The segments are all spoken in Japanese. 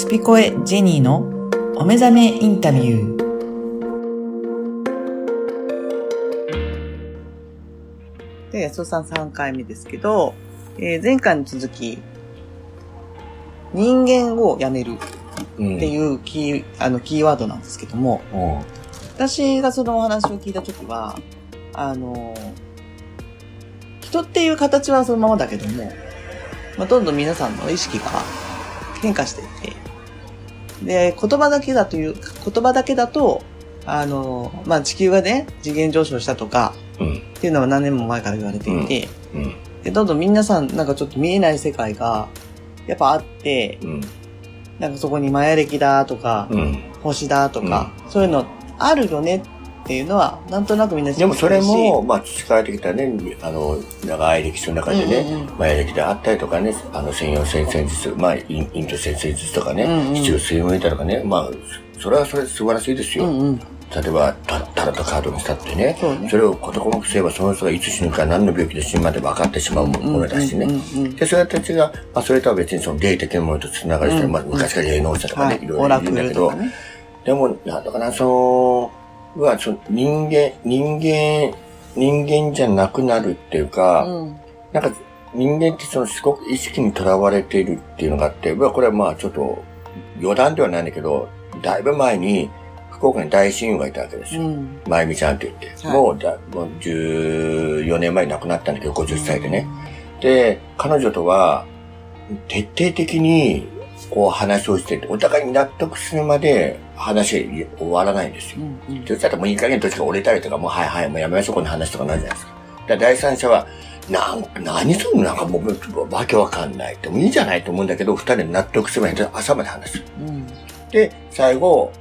スピコエジェニーのお目覚めインタビュー。で、安尾さん3回目ですけど、えー前回の続き、人間をやめるうんっていうキー、あの、キーワードなんですけども、うん。私がそのお話を聞いたときは、あの、人っていう形はそのままだけども、まあ、どんどん皆さんの意識が変化していって、で、言葉だけだという、言葉だけだと、あの、まあ、地球がね、次元上昇したとか、うん。っていうのは何年も前から言われていて、うん。で、どんどん皆さんなんかちょっと見えない世界が、やっぱあって、うん。なんかそこにマヤ暦だとか、うん。星だとか、そういうのあるよねっていうのは、なんとなくみんなでもそれも、まあ、培われてきたね、あの、長い歴史の中でね、うんうん。うんマヤ歴であったりとかね、あの、専用先生術、まあ、インインド先生術とかね、うんうん。七十水面とかね、まあ、それはそれで素晴らしいですよ。うんうん。例えば、タタロットカードにしたってね、そうね。れを事細かくすれば、その人がいつ死ぬか何の病気で死ぬまで分かってしまうものだしね。うんうんうん。うんで、そういう人たちが、まあ、それとは別にその霊的なものと繋がる人、うんまあ、昔から霊能者とかね、はい。いろいろいるんだけど、ね。でも、なんだかな、その、は、その人間、人間、人間じゃなくなるっていうか、うん。なんか、人間ってそのすごく意識にとらわれているっていうのがあって、まあこれはまあちょっと余談ではないんだけど、だいぶ前に福岡に大親友がいたわけですよ。うん。まゆみちゃんって言って、はいもうだもう14年前に亡くなったんだけど、50歳でね。で、彼女とは徹底的にこう話をしてて、お互いに納得するまで話が終わらないんですよう。んうん。そしたらもういい加減どっちか折れたりとか、もうはいはい、もうやめましょう、この話とかなるじゃないですか。だから第三者は、なん何そのなんかもう、わけわかんないって、もういいじゃないと思うんだけど、二人で納得するまで朝まで話す。うん。で、最後、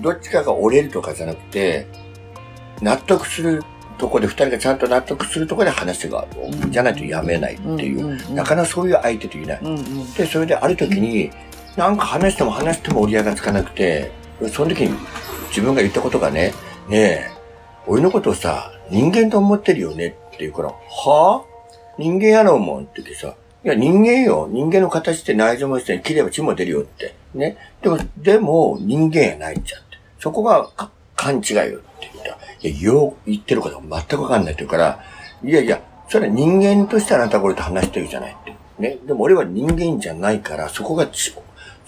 どっちかが折れるとかじゃなくて、納得するとこで、二人がちゃんと納得するとこで話が、うんじゃないとやめないっていう、なかなかそういう相手といない。うんうん。で、それである時に、なんか話しても話しても折り合いがつかなくて、その時に自分が言ったことがね、ねえ、俺のことをさ、人間と思ってるよねって言うから、はぁ人間やろうもんって言ってさ、いや人間よ。人間の形って内臓もして切れば血も出るよって。ね。でも、でも人間やないじゃんって。そこが勘違いよって言った、いや、よう言ってることが全くわかんないって言うから、いやいや、それは人間としてあなたこれと話してるじゃないって。ね。でも俺は人間じゃないから、そこが、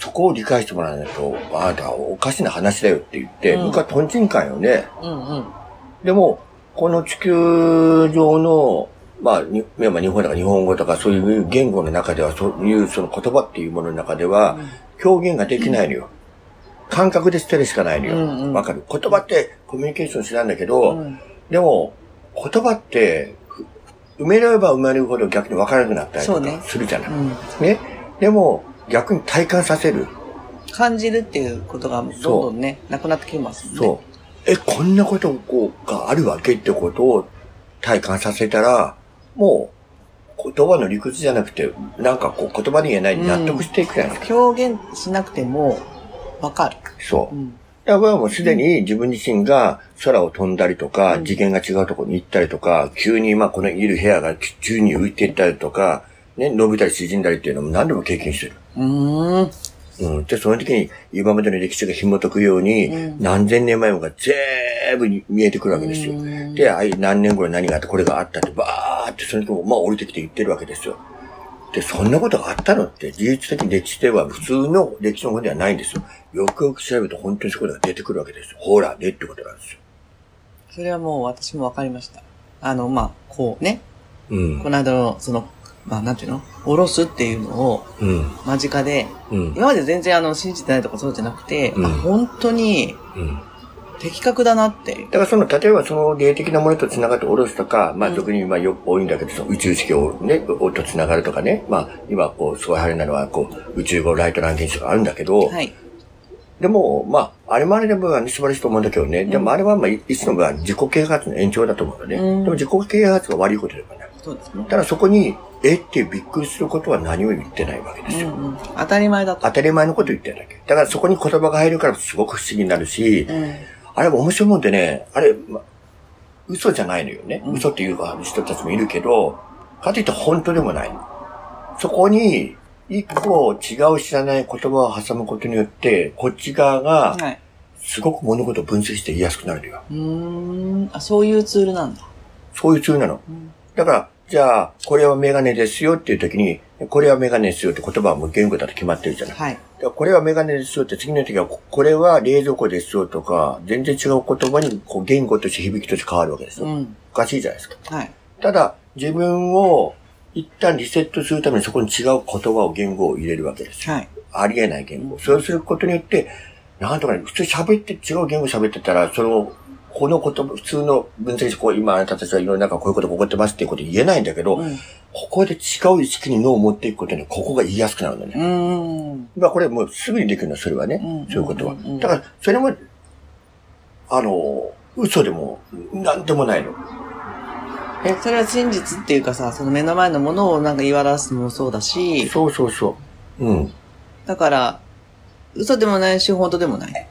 そこを理解してもらわないと、あなたはおかしな話だよって言って、うん僕はトンチンカンよね。うんうん。でも、この地球上の、まあ、にまあ日本だから日本語とかそういう言語の中では、そういうその言葉っていうものの中では、表現ができないのよ。感覚で捨てるしかないのよ。うんうんわ、かる？言葉ってコミュニケーションしなんだけど、うんでも、言葉って、ふ埋めれば埋めるほど逆に分からなくなったりとかするじゃない。うん。ね？でも、逆に体感させる？感じるっていうことがどんどんね、なくなってきますね。そう。え、こんなことこうがあるわけってことを体感させたら、もう言葉の理屈じゃなくて、なんかこう言葉に言えないに納得していくじゃないですか。表現しなくても、わかる。そうう。ん。だからもうすでに自分自身が空を飛んだりとか、次元が違うところに行ったりとか、急にまあこのいる部屋が宙に浮いていったりとか、ね、伸びたり縮んだりっていうのも何度も経験してる。うーん。うん。で、その時に今までの歴史が紐解くように、うん何千年前もが全部に見えてくるわけですよ。うんで、あい何年後に何があって、これがあったって、バーってその時も、まあ降りてきて言ってるわけですよ。で、そんなことがあったのって、事実的に歴史では普通の歴史のことではないんですよ。よくよく調べると本当にそういうことが出てくるわけですよ。ほら、ねってことなんですよ。それはもう私もわかりました。あの、まあ、こうね、うんこ。の間の、その、まあ、なんていうの？おろすっていうのをうん。間近で、うん。今まで全然あの、信じてないとかそうじゃなくて、うんあ本当にうん。的確だなって。だからその、例えばその霊的なものと繋がっておろすとか、まあうん俗にまあよく多いんだけど、その宇宙式をね、と繋がるとかね、まあ今こう、すごい流行りなのは、こう、宇宙語ライトラン現象があるんだけど、はい。でも、まあ、あれもあれでもね、素晴らしいと思うんだけどね、でもあれはまあ、一種のが自己啓発の延長だと思うよね。うんでも自己啓発が悪いことではない。そうですね。ただそこに、え？ってびっくりすることは何も言ってないわけですよ。うんうん。当たり前だと。当たり前のこと言ってるだけ。だからそこに言葉が入るからすごく不思議になるし、うん。あれも面白いもんでね、あれ、ま、嘘じゃないのよね。うん嘘っていうか人たちもいるけど、かといって本当でもないの。そこに、一個違う知らない言葉を挟むことによって、こっち側がはい。すごく物事を分析して言いやすくなるのよ。うーん。あ、そういうツールなんだ。そういうツールなの。うんだから、じゃあ、これはメガネですよっていう時に、これはメガネですよって言葉はもう言語だと決まってるじゃない。はい。これはメガネですよって次の時は、ここれは冷蔵庫ですよとか、全然違う言葉にこう言語として響きとして変わるわけですよ。うん。おかしいじゃないですか。はい。ただ、自分を一旦リセットするためにそこに違う言葉を言語を入れるわけですよ。はい。ありえない言語。そうすることによって、なんとかね、普通喋って、違う言語喋ってたら、その、この言葉、普通の分析して、こう、今あなたたちは世の中こういうことが起こってますっていうこと言えないんだけど、うん。ここで違う意識に脳を持っていくことに、ここが言いやすくなるんだね。うーん。まあこれもうすぐにできるのはそれはね、うんそういうことは。だから、それも、あの、嘘でも、なんでもないの。それは真実っていうかさ、その目の前のものをなんか言い表すのもそうだし、そうそうそう。うん。だから、嘘でもないし、本当でもない。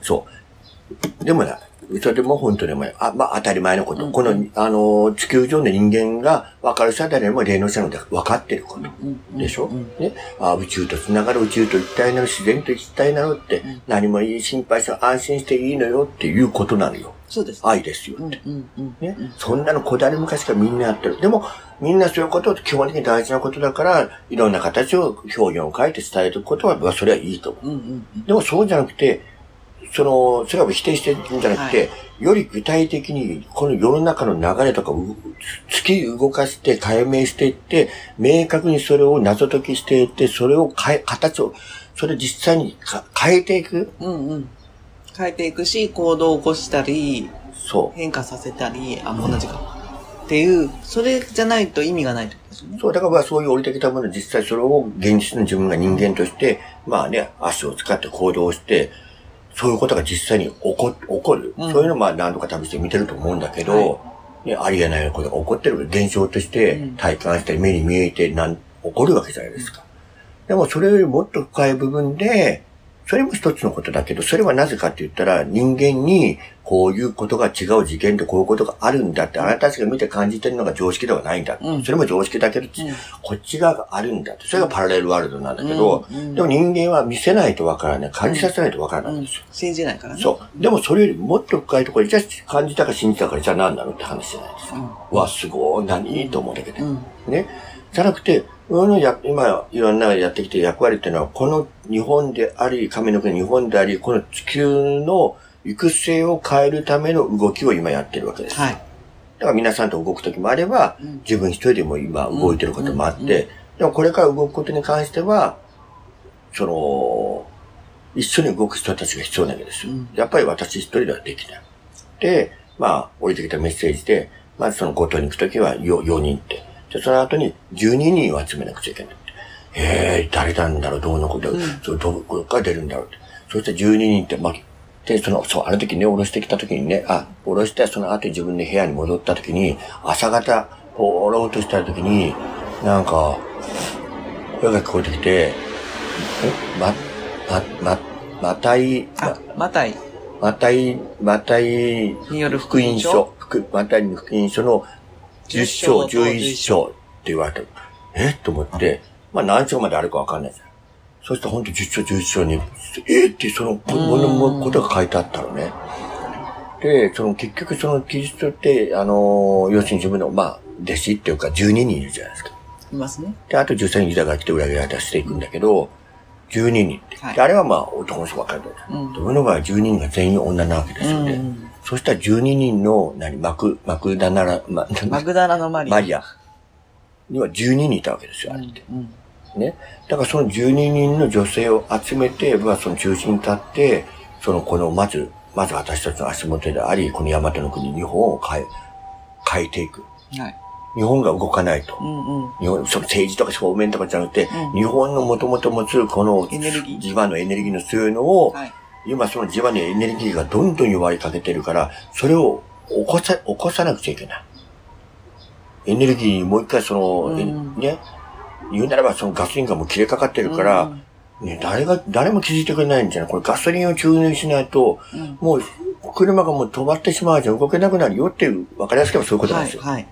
そう。でもな、嘘でも本当でも。あ、まあ当たり前のこと。うんこの、あの、地球上の人間が分かる人は誰も霊能者ので分かってること。うんでしょ、うんね。あ宇宙と繋がる宇宙と一体なる自然と一体なるって、ん何もいい心配して安心していいのよっていうことなのよ。そうです。愛ですよ。うんうんうん。ね。そんなの古代昔からみんなやってる。でも、みんなそういうこと基本的に大事なことだから、いろんな形を、表現を変えて伝えることは、まあそれはいいと思う。うんうんうん。でもそうじゃなくて、その、それは否定してるんじゃなくて、より具体的に、この世の中の流れとかを突き動かして解明していって、明確にそれを謎解きしていって、それを変え、形を、それを実際にか変えていく。うんうん。変えていくし、行動を起こしたり、そ変化させたり、あ、同じか。っていう、それじゃないと意味がないってことです。ね。そう、だからまあそういう降りてきたもの、実際それを現実の自分が人間として、まあね、足を使って行動して、そういうことが実際に起こ、起こる。うんそういうのをまあ何度か試して見てると思うんだけど、ね、ありえないことが起こってる現象としてうん体感して目に見えてなん起こるわけじゃないですか。でもそれよりもっと深い部分で、それも一つのことだけど、それはなぜかって言ったら、人間にこういうことが違う事件でこういうことがあるんだって、あなたたちが見て感じてるのが常識ではないんだ。うんそれも常識だけど、うんこっち側があるんだって。それがパラレルワールドなんだけど、うんうんでも人間は見せないとわからない。感じさせないとわからないんですよ。信じないからね。そう。でもそれよりもっと深いところで、じゃあ感じたか信じたかじゃあ何なのって話じゃないですか。わ、すごい、何？と思うだけで。うん。ね。じゃなくて、俺のや、今、いろんなやってきてる役割っていうのは、この日本であり、神の国日本であり、この地球の育成を変えるための動きを今やってるわけです。はい。だから皆さんと動くときもあれば、うん自分一人でも今動いてることもあって、うんうんうんでもこれから動くことに関しては、その、一緒に動く人たちが必要なわけですよ。うんやっぱり私一人ではできない。で、まあ、降りてきたメッセージで、まずその5島に行くときは 4, 4人って。で、その後に12人を集めなくちゃいけないって。ええ誰なんだろう、どうのこと、う。ん。それどこから出るんだろう。そして12人って、まあ、で、その、そう、あの時ね、下ろしてきた時にね、あ、下ろして、その後に自分で部屋に戻った時に、朝方、下ろうとした時に、なんか、声が聞こえてきて、え、ま、ま、ま、またい、あ、マタイまたい、またい、による福音書、福、またいの福音書の10章、11章って言われた。え？と思って、まあ何章まであるかわかんないじゃん。そして本当10章、11章に、え？ってその、ものもことが書いてあったのね。で、その結局そのキリストって、あの、要するに自分の、まあ、弟子っていうか12人いるじゃないですか。いますね。で、あと13人ユダが来て裏切られたしていくんだけど、12人って。はいであれはまあ男の人ばっかりだった。うんで俺の場合は12人が全員女なわけですよね。うんそしたら12人の、何、マク、マクダナラ、ま、マグダラのマリア。マリアには12人いたわけですよ、あれって。うんね。だからその12人の女性を集めて、まあその中心に立って、そのこの、まず、まず私たちの足元であり、この大和の国、日本を変え、変えていく。はい。日本が動かないと。うんうん。日本、その政治とか正面とかじゃなくて、うん日本のもともと持つこのエネルギーのエネルギーの強いのを、はい。今その地場のエネルギーがどんどん弱りかけてるから、それを起こさ、起こさなくちゃいけない。エネルギーにもう一回その、うんえね、言うならばそのガソリンがもう切れかかってるから、うんね、誰が、誰も気づいてくれないんじゃないこれガソリンを注入しないと、うんもう車がもう止まってしまうじゃん動けなくなるよっていう、わかりやすくばそういうことなんですよ。はい。はい。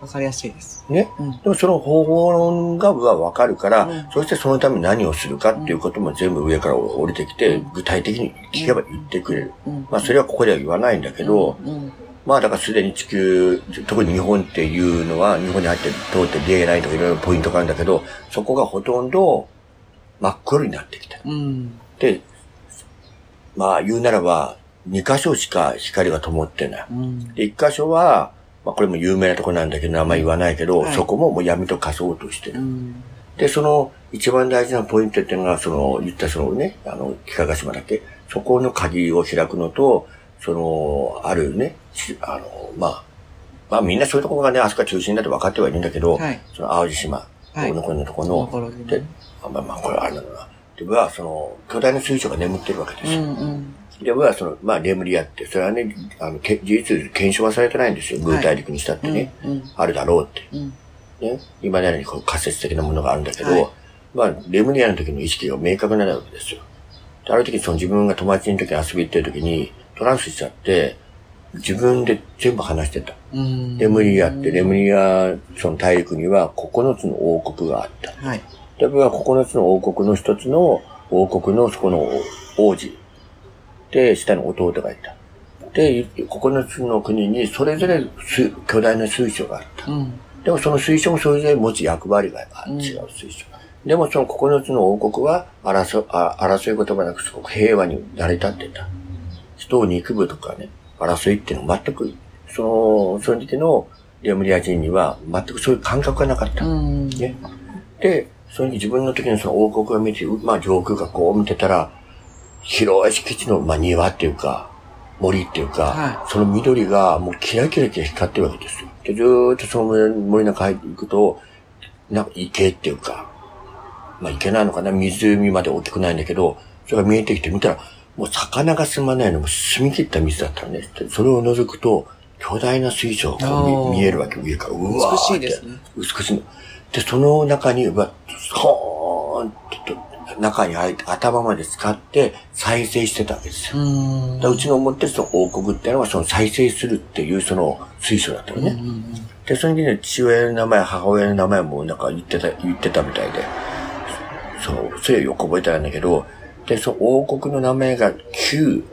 わかりやすいです。ね？うん。でもその方法論がわかるから、うんそしてそのために何をするかっていうことも全部上から降りてきて、うん具体的に聞けば言ってくれる。うん。まあそれはここでは言わないんだけど、うん。まあだからすでに地球、特に日本っていうのは、日本に入って通って出ないとかいろいろポイントがあるんだけど、そこがほとんど真っ黒になってきた。うん。で、まあ言うならば、2箇所しか光が灯ってない。うん。で、1箇所は、まあこれも有名なとこなんだけど、名前言わないけど、はいそこももう闇と化そうとしてる。うん。で、その一番大事なポイントっていうのが、その、言ったそのね、あの、幾何島だっけ？そこの鍵を開くのと、その、あるね、しあの、まあ、まあみんなそういうところがね、あそこが中心だって分かってはいるんだけど、はいその淡路島、はいのこのとことの、ころでで、あまあまあ、これあれだな。で、僕はその、巨大な水晶が眠ってるわけですよ。うんうん。で、僕はその、まあ、レムリアって、それはね、あの、け事実検証はされてないんですよ。グー大陸にしたってね、うん。あるだろうって。うん。ね、今なりにこう仮説的なものがあるんだけど、はいまあ、レムリアの時の意識が明確になるわけですよ。である時その自分が友達の時に遊び行ってる時にトランスしちゃって、自分で全部話してた。うん。レムリアって、レムリア、その大陸には9つの王国があった。はい。で、僕は9つの王国の一つの王国のそこの王子。で、下に弟がいた。で、9つの国にそれぞれす巨大な水晶があった。うん。でもその水晶もそれぞれ持つ役割がうん違う水晶。でもその9つの王国は争あ争い言葉なくすごく平和に成り立ってた。人を憎むとかね、争いっていうのは全く、その、その時のレムリア人には全くそういう感覚がなかった。うん。ね。で、それに自分の時のその王国が見て、まあ上空がこう見てたら、広い敷地の、まあ庭っていうか、森っていうか、はその緑がもうキラキラキラ光ってるわけですよ。で、ずーっとその森森の中入っていくと、なんか池っていうか、まあ池なのかな？湖まで大きくないんだけど、それが見えてきて見たら、もう魚が住まないのも澄み切った水だったのね。でそれを覗くと、巨大な水晶が見見えるわけ、上から。うわーって美しいですね。美しいの。で、その中に、うわ、ほーんってと、中に入って頭まで使って再生してたわけですよ。ううちの思ってるその王国っていうのはその再生するっていうその水晶だったのね。うん。で、その時に父親の名前、母親の名前もなんか言ってた、言ってたみたいで。そう、それはよく覚えてないんだけど、で、その王国の名前が Q、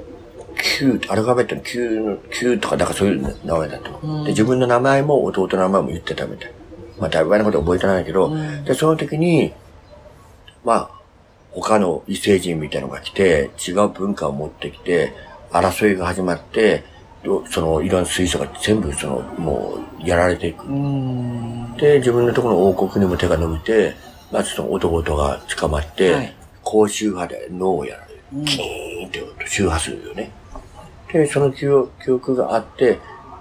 Q、アルファベットの Q の、Q とかなんかそういう名前だったの。で、自分の名前も弟の名前も言ってたみたい。まあ、だいぶ前のことは覚えてないけど、うんで、その時に、まあ、他の異星人みたいなのが来て、違う文化を持ってきて、争いが始まって、どその、いろんな水素が全部、その、もう、やられていく。うん。で、自分のところの王国にも手が伸びて、まずその弟が捕まって、はい高周波で脳をやられる。うんキーンって音周波するよね。で、その記憶記憶があって、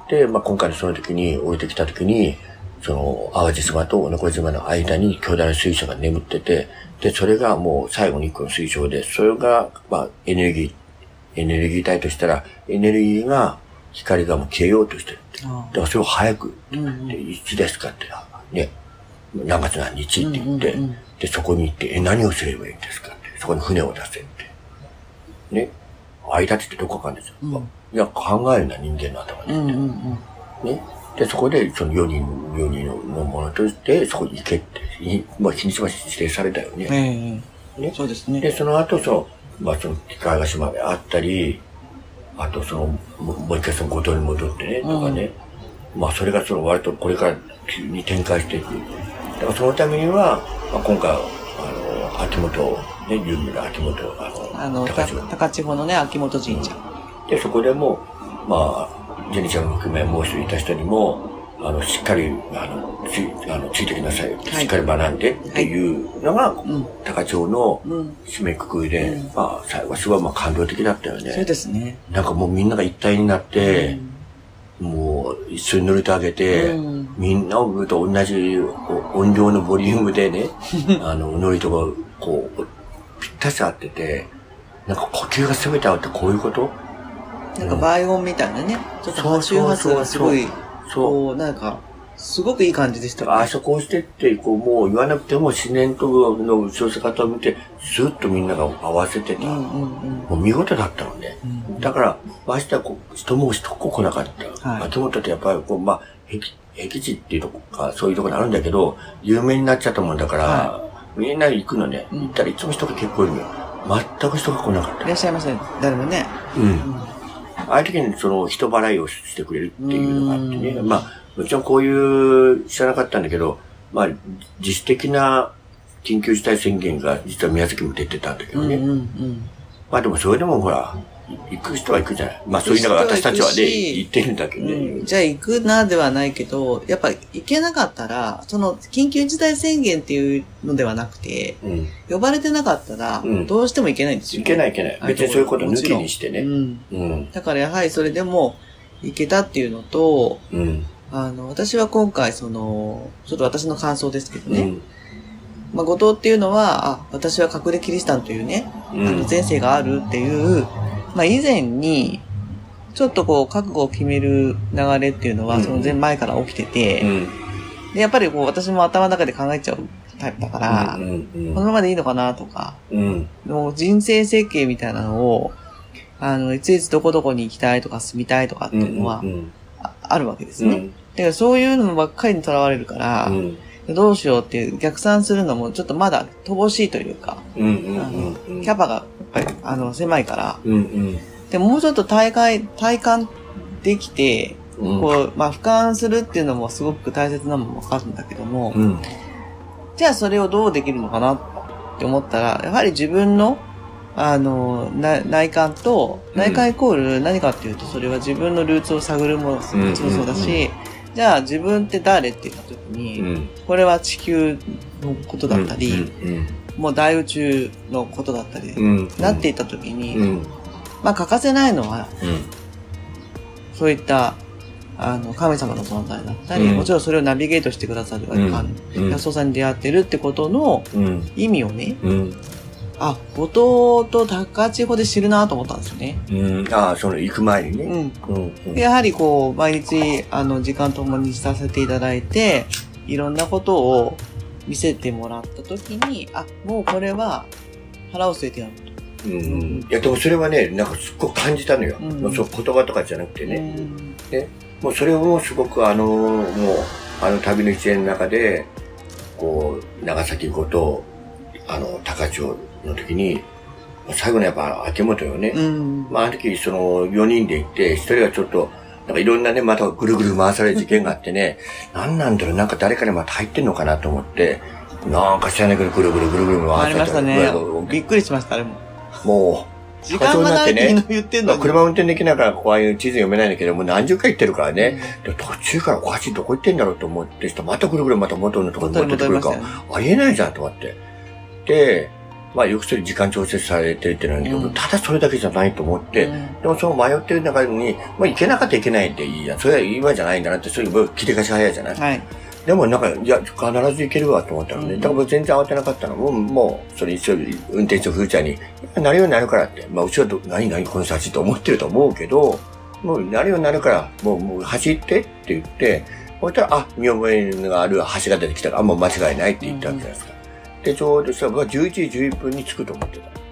で、まあ、今回のその時に降りてきた時に、その、淡路島と小島の間に巨大な水晶が眠ってて、で、それがもう最後に一個の水晶で、それが、まあ、エネルギー、エネルギー体としたら、エネルギーが、光がもう消えようとしてるって。だあからそれを早く、うんで、いつですかって、ね、何月何日って言って、うんうんうんで、そこに行って、え、何をすればいいんですかって、そこに船を出せって。ね、間ってどこかあるんですよ。うんいや、考えるな、人間の頭で。うんうんうん。ね。で、そこで、その4人、4人のものとして、そこに行けって、いまあ、日にちま指定されたよね。ええねそうですで、ね。その後、その、まあ、その、機械が島であったり、あと、その、ももう一回その五島に戻ってね、とかね。まあ、それがその、割とこれから急に展開していく。だから、そのためには、まあ、今回、あの、秋元、ね、有名な秋元、あの、あの、た高千穂のね、秋元神社。で、そこでも、まあ、ジェニちゃんも含め、もう一人いた人にも、あの、しっかり、あの、つい、あの、ついてきなさい。いしっかり学んでっていうのが、ん高町のうん。締めくくりで、うんまあ、最後はすごいまあ感動的だったよそうね。ですね。なんかもうみんなが一体になって、もう一緒に乗りてあげて、うんみんなをと同じお音量のボリュームでね、あの、ノリとか、こう、ぴったし合ってて、なんか呼吸が全て合うってこういうこと？なんか倍音みたいなね。ちょっと波周波数がすごい、そう。こう、なんか、すごくいい感じでしたよね。あそこをしてって、こう、もう言わなくても自然との後ろ姿を見て、スッとみんなが合わせてた。うんうんうん。もう見事だったのね。うんだから、ましてはこう、人も一個来なかった。はい秋元ってやっぱりこう、まあ、へ駅地っていうとこか、そういうところあるんだけど、有名になっちゃったもんだから、はみんな行くのね。うん行ったらいつも人が結構いるのよ。全く人が来なかったい。らっしゃいません。誰もね。うん。ああいう時にその人払いをしてくれるっていうのがあってね。うんまあ、もちろんこういう知らなかったんだけど、まあ、自主的な緊急事態宣言が実は宮崎も出てたんだけどね。まあでもそれでもほら、行く人は行くじゃない。まあそういうのが私たちはね、行ってるんだけどね。うんじゃあ行くなではないけど、やっぱ行けなかったら、その緊急事態宣言っていうのではなくて、うん。呼ばれてなかったらう、んどうしても行けないんですよ。行けない行けない。別にそういうこと抜きにしてね。うん。うん。だからやはりそれでも行けたっていうのと、うん。あの、私は今回その、ちょっと私の感想ですけどね、うん。まあ、後藤っていうのは、あ、私は隠れキリシタンというね、うんあの前世があるっていう、まあ、以前に、ちょっとこう、覚悟を決める流れっていうのは、うんその前前から起きてて、うん。で、やっぱりこう、私も頭の中で考えちゃうタイプだから、このままでいいのかなとか、うん。もう人生設計みたいなのを、あの、いついつどこどこに行きたいとか住みたいとかっていうのは、うん。ああるわけですね。うん。だからそういうのばっかりにとらわれるから、うん。どうしようっていう逆算するのもちょっとまだ乏しいというか。キャパがぱりあの狭いから、うん。うん。でもうちょっと大会、体感できて、うん。こう、まあ俯瞰するっていうのもすごく大切なのもわかるんだけども、うん。じゃあそれをどうできるのかなって思ったら、やはり自分の、あの、な内観と、うん内観イコール何かっていうと、それは自分のルーツを探るものもそうだうんうんし、じゃあ自分って誰って言った時うに、ん。これは地球のことだったり、うん。もう大宇宙のことだったり、うん。なっていった時に、うん。まあ欠かせないのは、うん。そういった、あの、神様の存在だったり、うんもちろんそれをナビゲートしてくださる、うん安尾さんに出会ってるってことのうん。意味をね、うん。あ、後藤と高千穂で知るなと思ったんですよね。うん。ああ、その行く前にね。うん。うん。でやはりこう、毎日、あの、時間ともにさせていただいて、いろんなことを見せてもらったときに、あ、もうこれは腹を据えてやると。うん。いや、でもそれはね、なんかすっごく感じたのよ。うんそう言葉とかじゃなくてね。うんもうそれをすごくあの、もう、あの旅の一連の中で、こう、長崎ごと、あの、高千穂の時に、最後のやっぱ秋元よね。うん。まあ、あの時、その、4人で行って、一人はちょっと、なんかいろんなね、またぐるぐる回される事件があってね、何なんだろう、なんか誰かにまた入ってんのかなと思って、なんか知らないけどぐるぐるぐるぐるあ回されてりましたねも。びっくりしました、あれも。う、も時間がないって言ってんのに。車運転できないから、こうああいう地図読めないんだけど、もう何十回行ってるからね。で途中からおかしいどこ行ってんだろうと思って、またぐるぐるまた元のところに戻ってくるから、ありえないじゃんと思って。で、まあよくそれ時間調節されてるっていうのはあるけど、うんただそれだけじゃないと思って、うんでもその迷ってる中に、まあ行けなかったらいけないっていいや。それは今じゃないんだなって、そういう切り返し早いじゃない？はい。でもなんか、いや、必ず行けるわと思ったのね。うんだから全然慌てなかったの。もう、もう、それ一応、運転手のふーちゃんに、なるようになるからって。まあ、うちはど、何何この人たちと思ってると思うけど、もう、なるようになるから、もう、もう走ってって言って、そしたら、あ、見覚えがある橋が出てきたから、あ、もう間違いないって言ったわけじゃないですか。手帳でしたら、11時11分に着くと思ってた。